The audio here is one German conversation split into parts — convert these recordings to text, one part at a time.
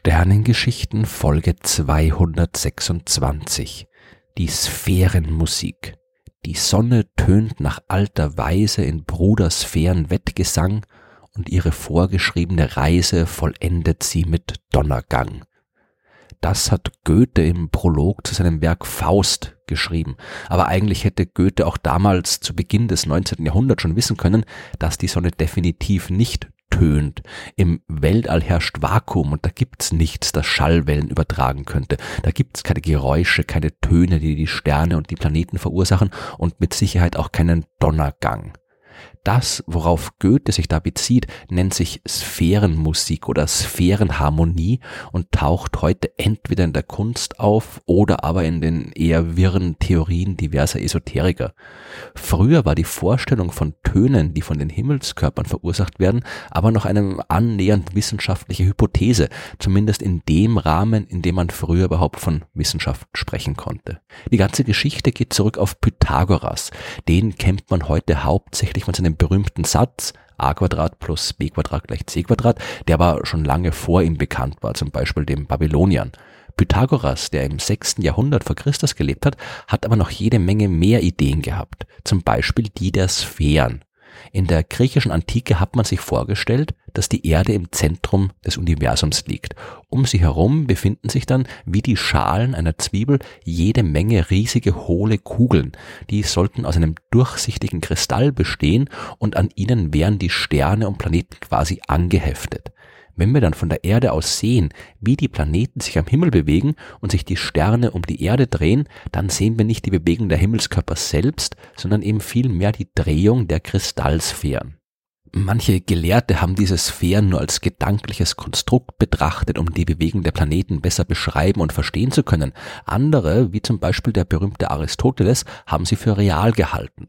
Sternengeschichten Folge 226 Die Sphärenmusik Die Sonne tönt nach alter Weise in Brudersphären Wettgesang und ihre vorgeschriebene Reise vollendet sie mit Donnergang. Das hat Goethe im Prolog zu seinem Werk Faust geschrieben. Aber eigentlich hätte Goethe auch damals zu Beginn des 19. Jahrhunderts schon wissen können, dass die Sonne definitiv nicht tönt. Im Weltall herrscht Vakuum und da gibt's nichts, das Schallwellen übertragen könnte. Da gibt's keine Geräusche, keine Töne, die die Sterne und die Planeten verursachen und mit Sicherheit auch keinen Donnergang. Das, worauf Goethe sich da bezieht, nennt sich Sphärenmusik oder Sphärenharmonie und taucht heute entweder in der Kunst auf oder aber in den eher wirren Theorien diverser Esoteriker. Früher war die Vorstellung von Tönen, die von den Himmelskörpern verursacht werden, aber noch eine annähernd wissenschaftliche Hypothese, zumindest in dem Rahmen, in dem man früher überhaupt von Wissenschaft sprechen konnte. Die ganze Geschichte geht zurück auf Pythagoras. Den kennt man heute hauptsächlich von seinem berühmten Satz a Quadrat plus b Quadrat gleich c Quadrat, der aber schon lange vor ihm bekannt war, zum Beispiel dem Babyloniern. Pythagoras, der im 6. Jahrhundert vor Christus gelebt hat, hat aber noch jede Menge mehr Ideen gehabt, zum Beispiel die der Sphären. In der griechischen Antike hat man sich vorgestellt, dass die Erde im Zentrum des Universums liegt. Um sie herum befinden sich dann wie die Schalen einer Zwiebel jede Menge riesige hohle Kugeln. Die sollten aus einem durchsichtigen Kristall bestehen und an ihnen wären die Sterne und Planeten quasi angeheftet. Wenn wir dann von der Erde aus sehen, wie die Planeten sich am Himmel bewegen und sich die Sterne um die Erde drehen, dann sehen wir nicht die Bewegung der Himmelskörper selbst, sondern eben vielmehr die Drehung der Kristallsphären. Manche Gelehrte haben diese Sphären nur als gedankliches Konstrukt betrachtet, um die Bewegung der Planeten besser beschreiben und verstehen zu können. Andere, wie zum Beispiel der berühmte Aristoteles, haben sie für real gehalten.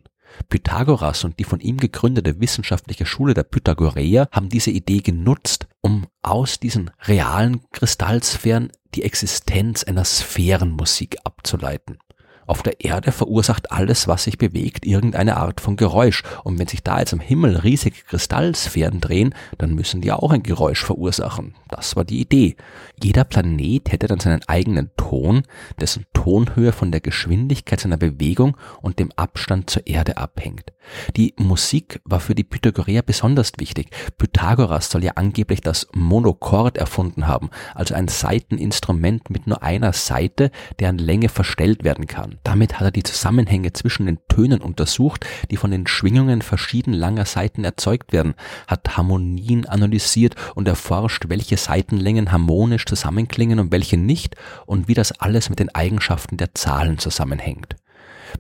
Pythagoras und die von ihm gegründete wissenschaftliche Schule der Pythagoreer haben diese Idee genutzt, um aus diesen realen Kristallsphären die Existenz einer Sphärenmusik abzuleiten. Auf der Erde verursacht alles, was sich bewegt, irgendeine Art von Geräusch. Und wenn sich da jetzt am Himmel riesige Kristallsphären drehen, dann müssen die auch ein Geräusch verursachen. Das war die Idee. Jeder Planet hätte dann seinen eigenen Ton, dessen Tonhöhe von der Geschwindigkeit seiner Bewegung und dem Abstand zur Erde abhängt. Die Musik war für die Pythagoreer besonders wichtig. Pythagoras soll ja angeblich das Monochord erfunden haben, also ein Saiteninstrument mit nur einer Saite, deren Länge verstellt werden kann. Damit hat er die Zusammenhänge zwischen den Tönen untersucht, die von den Schwingungen verschieden langer Saiten erzeugt werden, hat Harmonien analysiert und erforscht, welche Saitenlängen harmonisch zusammenklingen und welche nicht und wie das alles mit den Eigenschaften der Zahlen zusammenhängt.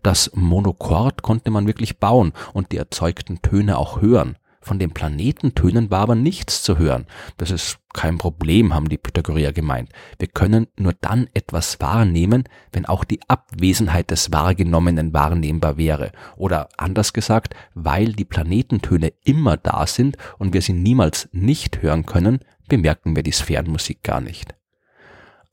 Das Monochord konnte man wirklich bauen und die erzeugten Töne auch hören. Von den Planetentönen war aber nichts zu hören. Das ist kein Problem, haben die Pythagoreer gemeint. Wir können nur dann etwas wahrnehmen, wenn auch die Abwesenheit des Wahrgenommenen wahrnehmbar wäre. Oder anders gesagt, weil die Planetentöne immer da sind und wir sie niemals nicht hören können, bemerken wir die Sphärenmusik gar nicht.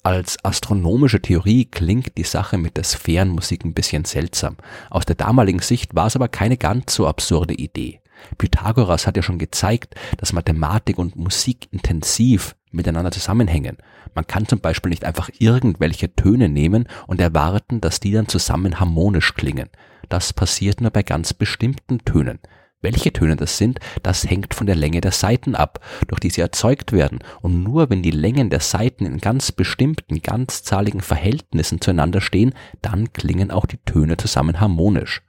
Als astronomische Theorie klingt die Sache mit der Sphärenmusik ein bisschen seltsam. Aus der damaligen Sicht war es aber keine ganz so absurde Idee. Pythagoras hat ja schon gezeigt, dass Mathematik und Musik intensiv miteinander zusammenhängen. Man kann zum Beispiel nicht einfach irgendwelche Töne nehmen und erwarten, dass die dann zusammen harmonisch klingen. Das passiert nur bei ganz bestimmten Tönen. Welche Töne das sind, das hängt von der Länge der Saiten ab, durch die sie erzeugt werden. Und nur wenn die Längen der Saiten in ganz bestimmten, ganzzahligen Verhältnissen zueinander stehen, dann klingen auch die Töne zusammen harmonisch.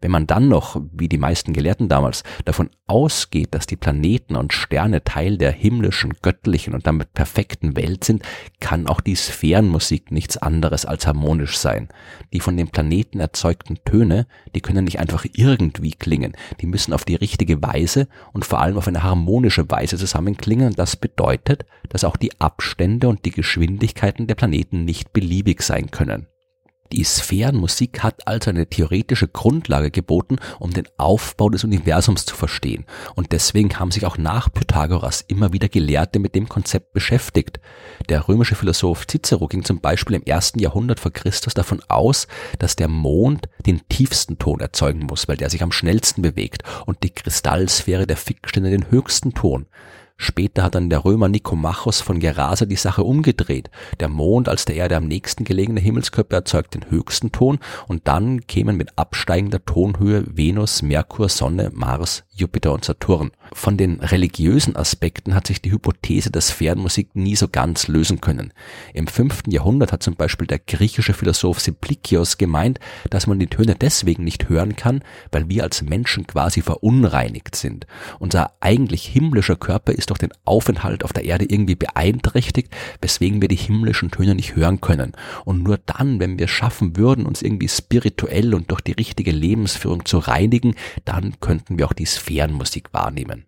Wenn man dann noch, wie die meisten Gelehrten damals, davon ausgeht, dass die Planeten und Sterne Teil der himmlischen, göttlichen und damit perfekten Welt sind, kann auch die Sphärenmusik nichts anderes als harmonisch sein. Die von den Planeten erzeugten Töne, die können nicht einfach irgendwie klingen, die müssen auf die richtige Weise und vor allem auf eine harmonische Weise zusammenklingen. Das bedeutet, dass auch die Abstände und die Geschwindigkeiten der Planeten nicht beliebig sein können. Die Sphärenmusik hat also eine theoretische Grundlage geboten, um den Aufbau des Universums zu verstehen. Und deswegen haben sich auch nach Pythagoras immer wieder Gelehrte mit dem Konzept beschäftigt. Der römische Philosoph Cicero ging zum Beispiel im ersten Jahrhundert vor Christus davon aus, dass der Mond den tiefsten Ton erzeugen muss, weil der sich am schnellsten bewegt und die Kristallsphäre der Fixsterne den höchsten Ton. Später hat dann der Römer Nikomachos von Gerasa die Sache umgedreht. Der Mond als der Erde am nächsten gelegene Himmelskörper erzeugt den höchsten Ton und dann kämen mit absteigender Tonhöhe Venus, Merkur, Sonne, Mars, Jupiter und Saturn. Von den religiösen Aspekten hat sich die Hypothese der Sphärenmusik nie so ganz lösen können. Im fünften Jahrhundert hat zum Beispiel der griechische Philosoph Simplikios gemeint, dass man die Töne deswegen nicht hören kann, weil wir als Menschen quasi verunreinigt sind. Unser eigentlich himmlischer Körper ist durch den Aufenthalt auf der Erde irgendwie beeinträchtigt, weswegen wir die himmlischen Töne nicht hören können. Und nur dann, wenn wir es schaffen würden, uns irgendwie spirituell und durch die richtige Lebensführung zu reinigen, dann könnten wir auch die Sphärenmusik wahrnehmen.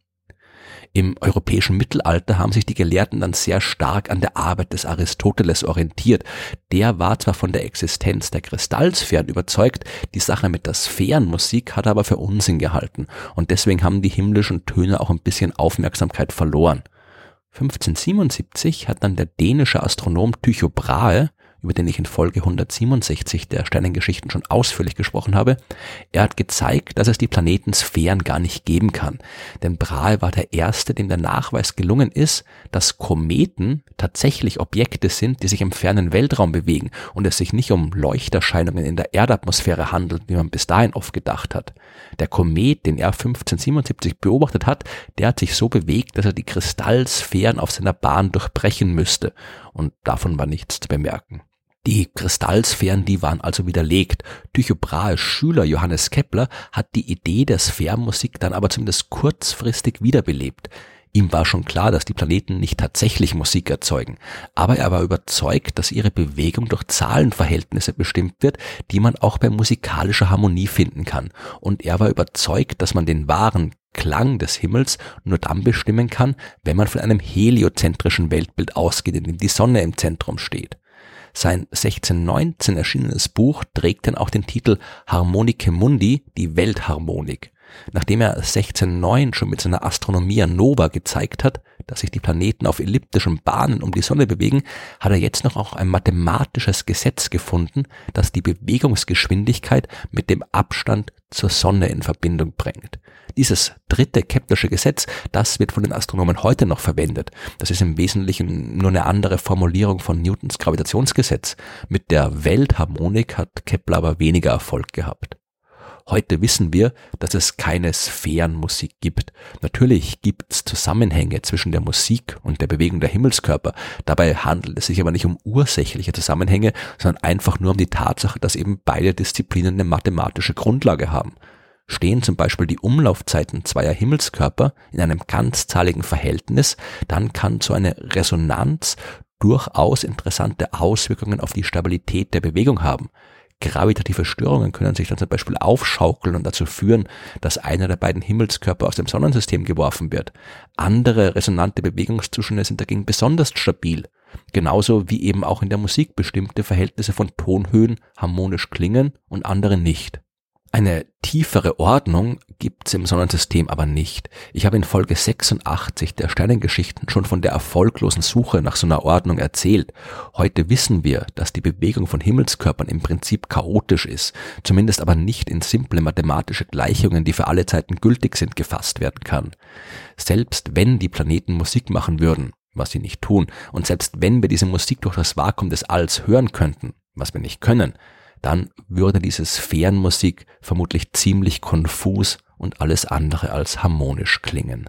Im europäischen Mittelalter haben sich die Gelehrten dann sehr stark an der Arbeit des Aristoteles orientiert. Der war zwar von der Existenz der Kristallsphären überzeugt, die Sache mit der Sphärenmusik hat er aber für Unsinn gehalten und deswegen haben die himmlischen Töne auch ein bisschen Aufmerksamkeit verloren. 1577 hat dann der dänische Astronom Tycho Brahe über den ich in Folge 167 der Sternengeschichten schon ausführlich gesprochen habe. Er hat gezeigt, dass es die Planetensphären gar nicht geben kann. Denn Brahe war der Erste, dem der Nachweis gelungen ist, dass Kometen tatsächlich Objekte sind, die sich im fernen Weltraum bewegen und es sich nicht um Leuchterscheinungen in der Erdatmosphäre handelt, wie man bis dahin oft gedacht hat. Der Komet, den er 1577 beobachtet hat, der hat sich so bewegt, dass er die Kristallsphären auf seiner Bahn durchbrechen müsste. Und davon war nichts zu bemerken. Die Kristallsphären, die waren also widerlegt. Tycho Schüler Johannes Kepler hat die Idee der Sphärenmusik dann aber zumindest kurzfristig wiederbelebt. Ihm war schon klar, dass die Planeten nicht tatsächlich Musik erzeugen, aber er war überzeugt, dass ihre Bewegung durch Zahlenverhältnisse bestimmt wird, die man auch bei musikalischer Harmonie finden kann. Und er war überzeugt, dass man den wahren Klang des Himmels nur dann bestimmen kann, wenn man von einem heliozentrischen Weltbild ausgeht, in dem die Sonne im Zentrum steht. Sein 1619 erschienenes Buch trägt dann auch den Titel Harmonike Mundi, die Weltharmonik. Nachdem er 1609 schon mit seiner Astronomia Nova gezeigt hat, dass sich die Planeten auf elliptischen Bahnen um die Sonne bewegen, hat er jetzt noch auch ein mathematisches Gesetz gefunden, das die Bewegungsgeschwindigkeit mit dem Abstand zur Sonne in Verbindung bringt. Dieses dritte Keplersche Gesetz, das wird von den Astronomen heute noch verwendet. Das ist im Wesentlichen nur eine andere Formulierung von Newtons Gravitationsgesetz. Mit der Weltharmonik hat Kepler aber weniger Erfolg gehabt. Heute wissen wir, dass es keine Sphärenmusik gibt. Natürlich gibt es Zusammenhänge zwischen der Musik und der Bewegung der Himmelskörper. Dabei handelt es sich aber nicht um ursächliche Zusammenhänge, sondern einfach nur um die Tatsache, dass eben beide Disziplinen eine mathematische Grundlage haben. Stehen zum Beispiel die Umlaufzeiten zweier Himmelskörper in einem ganzzahligen Verhältnis, dann kann so eine Resonanz durchaus interessante Auswirkungen auf die Stabilität der Bewegung haben. Gravitative Störungen können sich dann zum Beispiel aufschaukeln und dazu führen, dass einer der beiden Himmelskörper aus dem Sonnensystem geworfen wird. Andere resonante Bewegungszustände sind dagegen besonders stabil. Genauso wie eben auch in der Musik bestimmte Verhältnisse von Tonhöhen harmonisch klingen und andere nicht. Eine tiefere Ordnung gibt's im Sonnensystem aber nicht. Ich habe in Folge 86 der Sternengeschichten schon von der erfolglosen Suche nach so einer Ordnung erzählt. Heute wissen wir, dass die Bewegung von Himmelskörpern im Prinzip chaotisch ist, zumindest aber nicht in simple mathematische Gleichungen, die für alle Zeiten gültig sind, gefasst werden kann. Selbst wenn die Planeten Musik machen würden, was sie nicht tun, und selbst wenn wir diese Musik durch das Vakuum des Alls hören könnten, was wir nicht können, dann würde diese Sphärenmusik vermutlich ziemlich konfus und alles andere als harmonisch klingen.